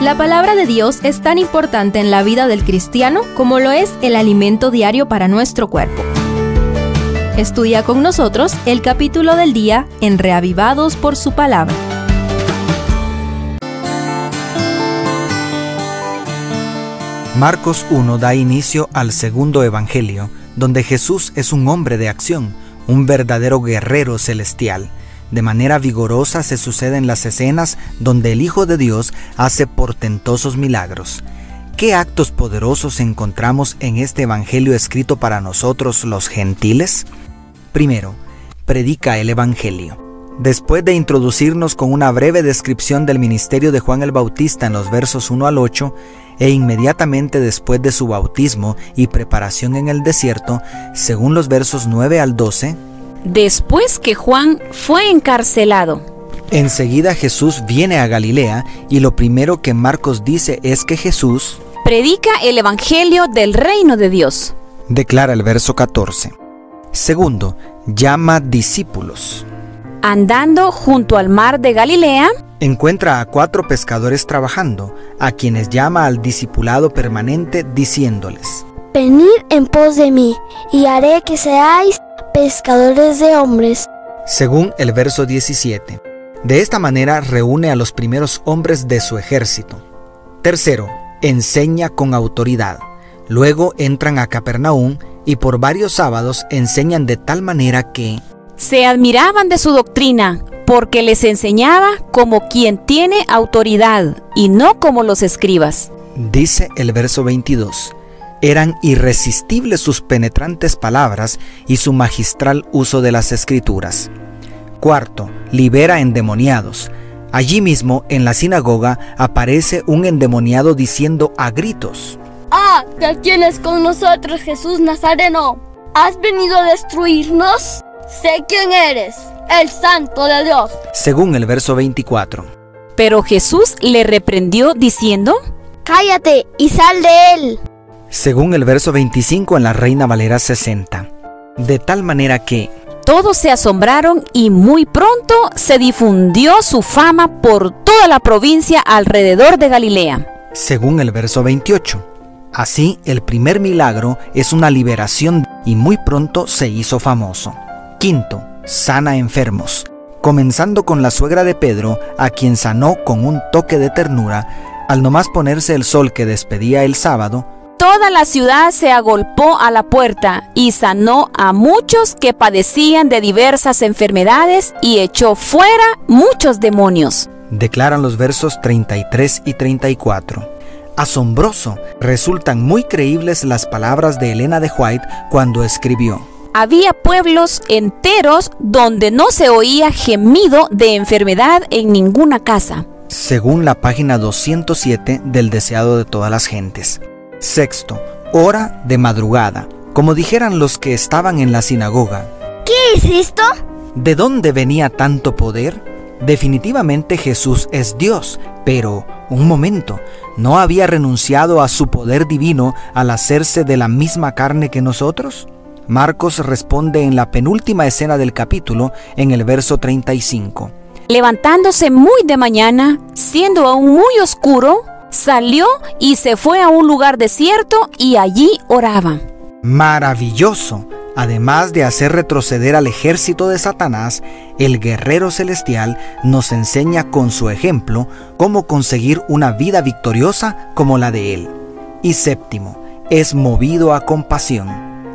La palabra de Dios es tan importante en la vida del cristiano como lo es el alimento diario para nuestro cuerpo. Estudia con nosotros el capítulo del día en Reavivados por su palabra. Marcos 1 da inicio al segundo evangelio, donde Jesús es un hombre de acción, un verdadero guerrero celestial. De manera vigorosa se suceden las escenas donde el Hijo de Dios hace portentosos milagros. ¿Qué actos poderosos encontramos en este Evangelio escrito para nosotros los gentiles? Primero, predica el Evangelio. Después de introducirnos con una breve descripción del ministerio de Juan el Bautista en los versos 1 al 8, e inmediatamente después de su bautismo y preparación en el desierto, según los versos 9 al 12, después que Juan fue encarcelado. Enseguida Jesús viene a Galilea y lo primero que Marcos dice es que Jesús predica el Evangelio del reino de Dios. Declara el verso 14. Segundo, llama discípulos. Andando junto al mar de Galilea, encuentra a cuatro pescadores trabajando, a quienes llama al discipulado permanente diciéndoles, Venid en pos de mí, y haré que seáis pescadores de hombres. Según el verso 17. De esta manera reúne a los primeros hombres de su ejército. Tercero, enseña con autoridad. Luego entran a Capernaum y por varios sábados enseñan de tal manera que se admiraban de su doctrina, porque les enseñaba como quien tiene autoridad y no como los escribas. Dice el verso 22. Eran irresistibles sus penetrantes palabras y su magistral uso de las escrituras. Cuarto, libera endemoniados. Allí mismo, en la sinagoga, aparece un endemoniado diciendo a gritos, Ah, ¿te tienes con nosotros, Jesús Nazareno? ¿Has venido a destruirnos? Sé quién eres, el santo de Dios. Según el verso 24. Pero Jesús le reprendió diciendo, Cállate y sal de él. Según el verso 25 en la Reina Valera 60. De tal manera que todos se asombraron y muy pronto se difundió su fama por toda la provincia alrededor de Galilea. Según el verso 28. Así, el primer milagro es una liberación y muy pronto se hizo famoso. Quinto, sana enfermos. Comenzando con la suegra de Pedro, a quien sanó con un toque de ternura, al nomás ponerse el sol que despedía el sábado, toda la ciudad se agolpó a la puerta y sanó a muchos que padecían de diversas enfermedades y echó fuera muchos demonios. Declaran los versos 33 y 34. Asombroso, resultan muy creíbles las palabras de Elena de White cuando escribió, había pueblos enteros donde no se oía gemido de enfermedad en ninguna casa. Según la página 207 del deseado de todas las gentes. Sexto, hora de madrugada. Como dijeran los que estaban en la sinagoga. ¿Qué es esto? ¿De dónde venía tanto poder? Definitivamente Jesús es Dios, pero, un momento, ¿no había renunciado a su poder divino al hacerse de la misma carne que nosotros? Marcos responde en la penúltima escena del capítulo, en el verso 35. Levantándose muy de mañana, siendo aún muy oscuro, salió y se fue a un lugar desierto y allí oraba. Maravilloso. Además de hacer retroceder al ejército de Satanás, el guerrero celestial nos enseña con su ejemplo cómo conseguir una vida victoriosa como la de él. Y séptimo, es movido a compasión.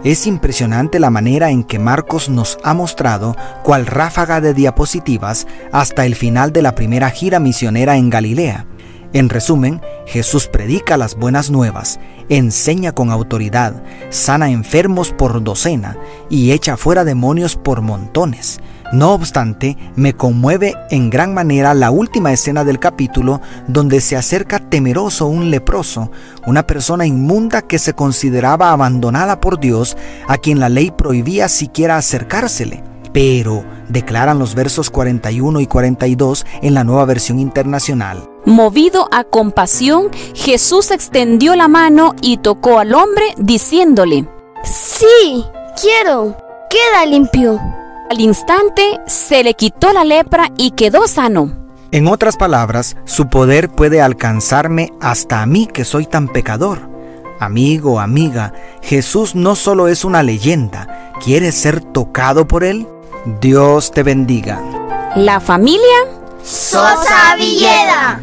Es impresionante la manera en que Marcos nos ha mostrado, cual ráfaga de diapositivas, hasta el final de la primera gira misionera en Galilea. En resumen, Jesús predica las buenas nuevas, enseña con autoridad, sana enfermos por docena y echa fuera demonios por montones. No obstante, me conmueve en gran manera la última escena del capítulo donde se acerca temeroso un leproso, una persona inmunda que se consideraba abandonada por Dios, a quien la ley prohibía siquiera acercársele. Pero, declaran los versos 41 y 42 en la nueva versión internacional. Movido a compasión, Jesús extendió la mano y tocó al hombre diciéndole, Sí, quiero, queda limpio. Al instante se le quitó la lepra y quedó sano. En otras palabras, su poder puede alcanzarme hasta a mí que soy tan pecador. Amigo, amiga, Jesús no solo es una leyenda, ¿quieres ser tocado por Él? Dios te bendiga. La familia Sosa Villeda.